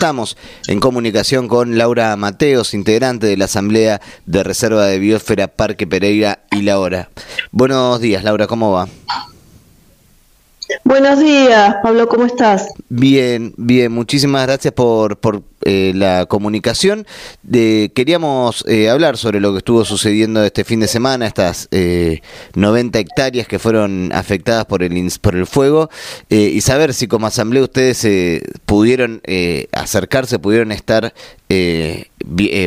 estamos en comunicación con Laura Mateos, integrante de la Asamblea de Reserva de Biosfera Parque Pereira y La Hora. Buenos días, Laura, ¿cómo va? Buenos días, Pablo, ¿cómo estás? Bien, bien, muchísimas gracias por, por eh, la comunicación. De, queríamos eh, hablar sobre lo que estuvo sucediendo este fin de semana, estas eh, 90 hectáreas que fueron afectadas por el, por el fuego, eh, y saber si como asamblea ustedes pudieron acercarse, pudieron estar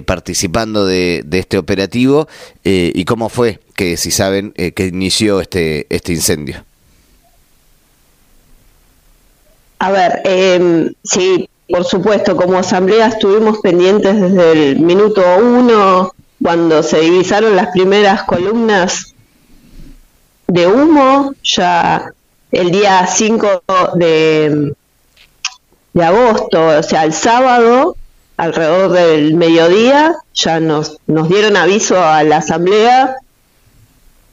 participando de, de, este operativo, y cómo fue que, si saben, que inició este, este incendio. A ver, eh, sí, por supuesto, como asamblea estuvimos pendientes desde el minuto uno, cuando se divisaron las primeras columnas de humo, ya el día 5 de, de agosto, o sea, el sábado, alrededor del mediodía, ya nos, nos dieron aviso a la asamblea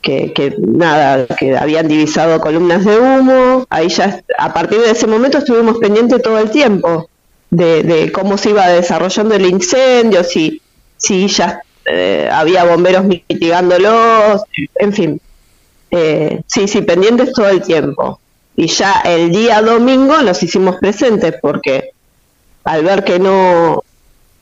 que, nada, que habían divisado columnas de humo, ahí ya a partir de ese momento estuvimos pendientes todo el tiempo de, cómo se iba desarrollando el incendio, si, si ya eh, había bomberos mitigándolos, en fin, eh, sí, sí, pendientes todo el tiempo. Y ya el día domingo nos hicimos presentes porque al ver que no,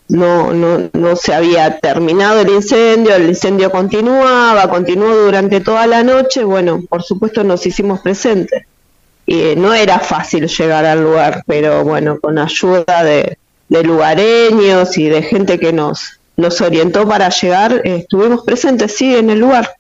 no, no, no se había terminado el incendio, el incendio continuaba, continuó durante toda la noche, bueno, por supuesto nos hicimos presentes. Y eh, no era fácil llegar al lugar, pero bueno, con ayuda de, lugareños y de gente que nos, nos orientó para llegar, eh, estuvimos presentes, sí, en el lugar.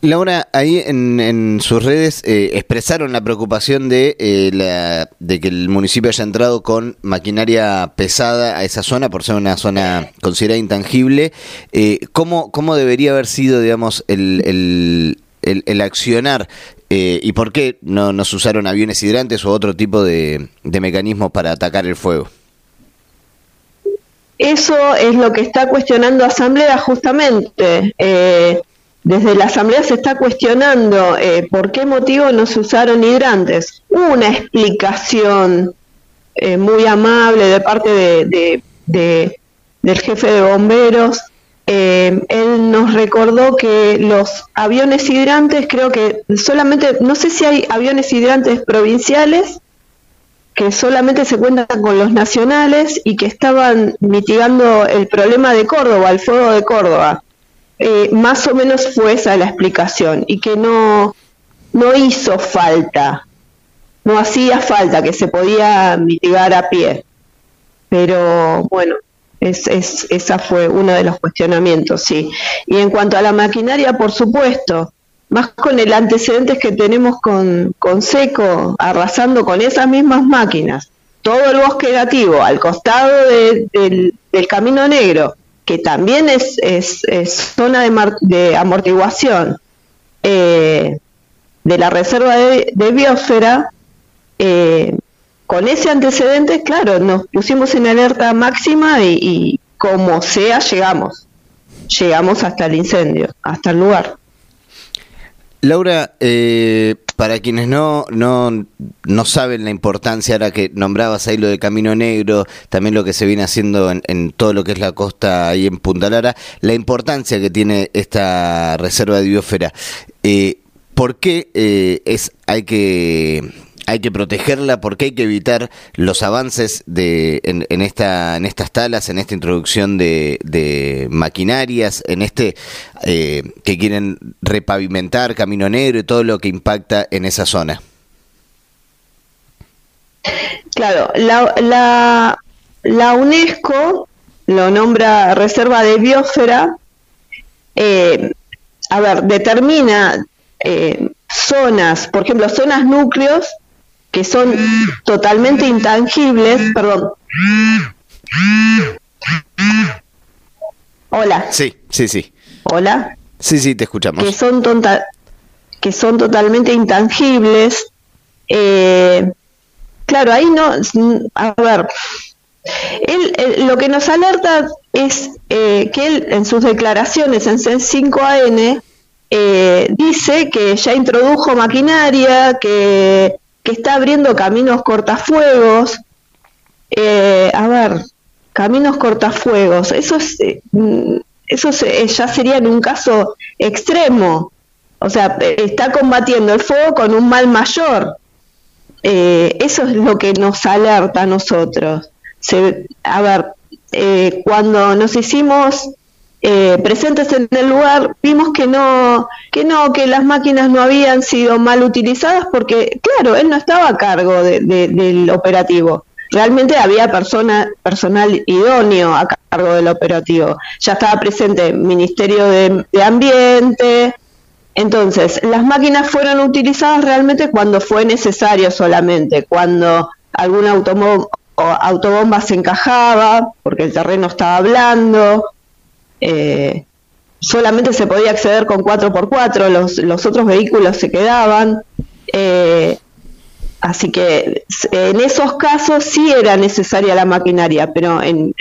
Laura, ahí en, sus redes eh, expresaron la preocupación de, eh, la, de que el municipio haya entrado con maquinaria pesada a esa zona, por ser una zona considerada intangible. Eh, ¿cómo, ¿Cómo debería haber sido, digamos, el, el, accionar y por qué no nos usaron aviones hidrantes o otro tipo de, de mecanismos para atacar el fuego? Eso es lo que está cuestionando Asamblea justamente. Eh, desde la Asamblea se está cuestionando eh, por qué motivo no se usaron hidrantes. Una explicación eh, muy amable de parte de, del jefe de bomberos. Eh, él nos recordó que los aviones hidrantes, creo que solamente, no sé si hay aviones hidrantes provinciales, que solamente se cuentan con los nacionales y que estaban mitigando el problema de Córdoba, el fuego de Córdoba eh, más o menos fue esa la explicación y que no, no hizo falta, no hacía falta, que se podía mitigar a pie. Pero bueno, es, es, esa fue uno de los cuestionamientos, sí. Y en cuanto a la maquinaria, por supuesto, más con el antecedente que tenemos con, con Seco, arrasando con esas mismas máquinas, todo el bosque nativo al costado del, del Camino Negro, que también es, zona de, de amortiguación eh, de la reserva de, biosfera, eh, con ese antecedente, claro, nos pusimos en alerta máxima y, y como sea llegamos, llegamos hasta el incendio, hasta el lugar. Laura, eh, para quienes no, no, no saben la importancia, ahora que nombrabas ahí lo de Camino Negro, también lo que se viene haciendo en, todo lo que es la costa ahí en Punta Lara, la importancia que tiene esta reserva de biosfera. Eh, ¿Por qué eh, es, hay que hay que protegerla porque hay que evitar los avances de, en, esta, en estas talas, en esta introducción de, maquinarias, en este eh, que quieren repavimentar Camino Negro y todo lo que impacta en esa zona. Claro, la, la, UNESCO lo nombra Reserva de Biosfera, eh, a ver, determina eh, zonas, por ejemplo, zonas núcleos que son totalmente intangibles, perdón. Hola. Sí, sí, sí. Hola. Sí, sí, te escuchamos. Que son, tonta que son totalmente intangibles. Eh, claro, ahí no, a ver, él, lo que nos alerta es eh, que él en sus declaraciones en C5AN eh, dice que ya introdujo maquinaria, que que está abriendo caminos cortafuegos, eh, a ver, caminos cortafuegos, eso es, eh, mm, eso ya sería en un caso extremo. O sea, está combatiendo el fuego con un mal mayor. eso es lo que nos alerta a nosotros. a ver, cuando nos hicimos eh, presentes en el lugar, vimos que no, que no, que las máquinas no habían sido mal utilizadas porque, claro, él no estaba a cargo del operativo. Realmente había persona, personal idóneo a cargo del operativo. Ya estaba presente el Ministerio de, Ambiente. Entonces, las máquinas fueron utilizadas realmente cuando fue necesario solamente, cuando algún autobomba se encajaba, porque el terreno estaba hablando, eh, solamente se podía acceder con 4x4, los, los otros vehículos se quedaban. Eh, así que en esos casos sí era necesaria la maquinaria, pero en,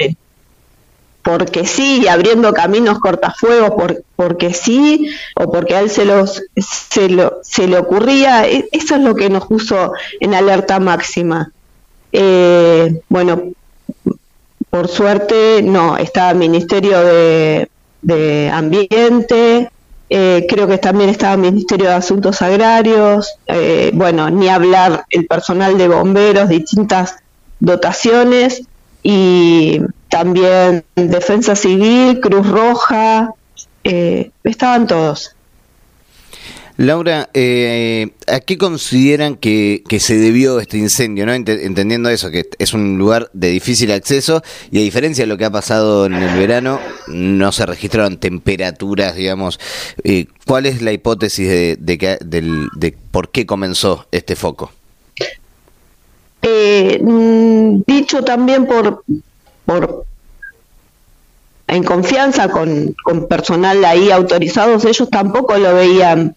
porque sí, abriendo caminos cortafuegos, por, porque sí, o porque a él se, los, se, lo, se le ocurría, e, eso es lo que nos puso en alerta máxima. Eh, bueno, por suerte, no, está el Ministerio de, Ambiente, eh, creo que también estaba el Ministerio de Asuntos Agrarios, eh, bueno, ni hablar el personal de bomberos, distintas dotaciones y también Defensa Civil, Cruz Roja, eh, estaban todos. Laura, eh, ¿a qué consideran que, se debió este incendio? ¿no? entendiendo eso, que es un lugar de difícil acceso y a diferencia de lo que ha pasado en el verano, no se registraron temperaturas, digamos. Eh, ¿Cuál es la hipótesis de, de, por qué comenzó este foco? Eh, mm, dicho también por, por en confianza con, con personal ahí autorizados, ellos tampoco lo veían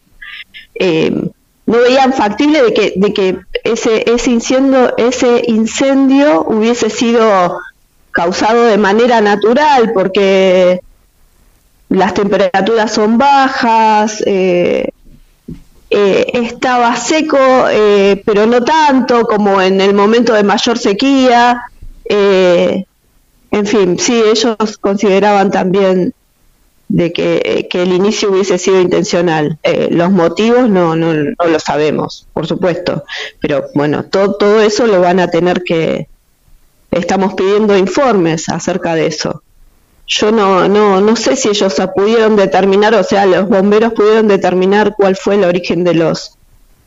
eh, no veían factible de que, de que ese, ese, incendio, ese incendio hubiese sido causado de manera natural, porque las temperaturas son bajas, eh, eh, estaba seco, pero no tanto como en el momento de mayor sequía. en fin, sí, ellos consideraban también de que, el inicio hubiese sido intencional. Eh, los motivos no, no, no lo sabemos, por supuesto, pero bueno, todo, todo eso lo van a tener que... Estamos pidiendo informes acerca de eso. Yo no, no, no sé si ellos pudieron determinar, o sea, los bomberos pudieron determinar cuál fue el origen de los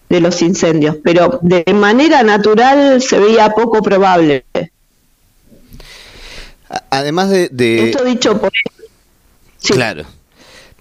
de los incendios, pero de manera natural se veía poco probable. Además de, de... Esto dicho por Claro.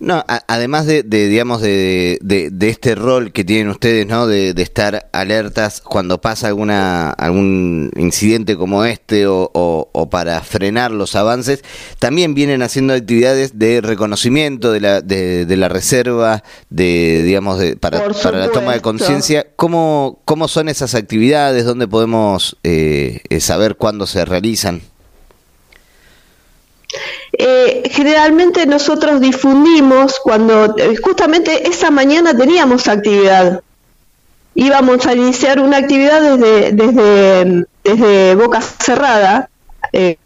No, además de, digamos, de, de, este rol que tienen ustedes, ¿no? De, estar alertas cuando pasa alguna algún incidente como este o, o, para frenar los avances, también vienen haciendo actividades de reconocimiento de la, de, la reserva, de, digamos, de, para, para la toma de conciencia. ¿Cómo, ¿Cómo son esas actividades? ¿Dónde podemos eh, saber cuándo se realizan? Generalmente nosotros difundimos cuando eh, justamente esa mañana teníamos actividad. Íbamos a iniciar una actividad desde, desde, desde Boca Cerrada, eh,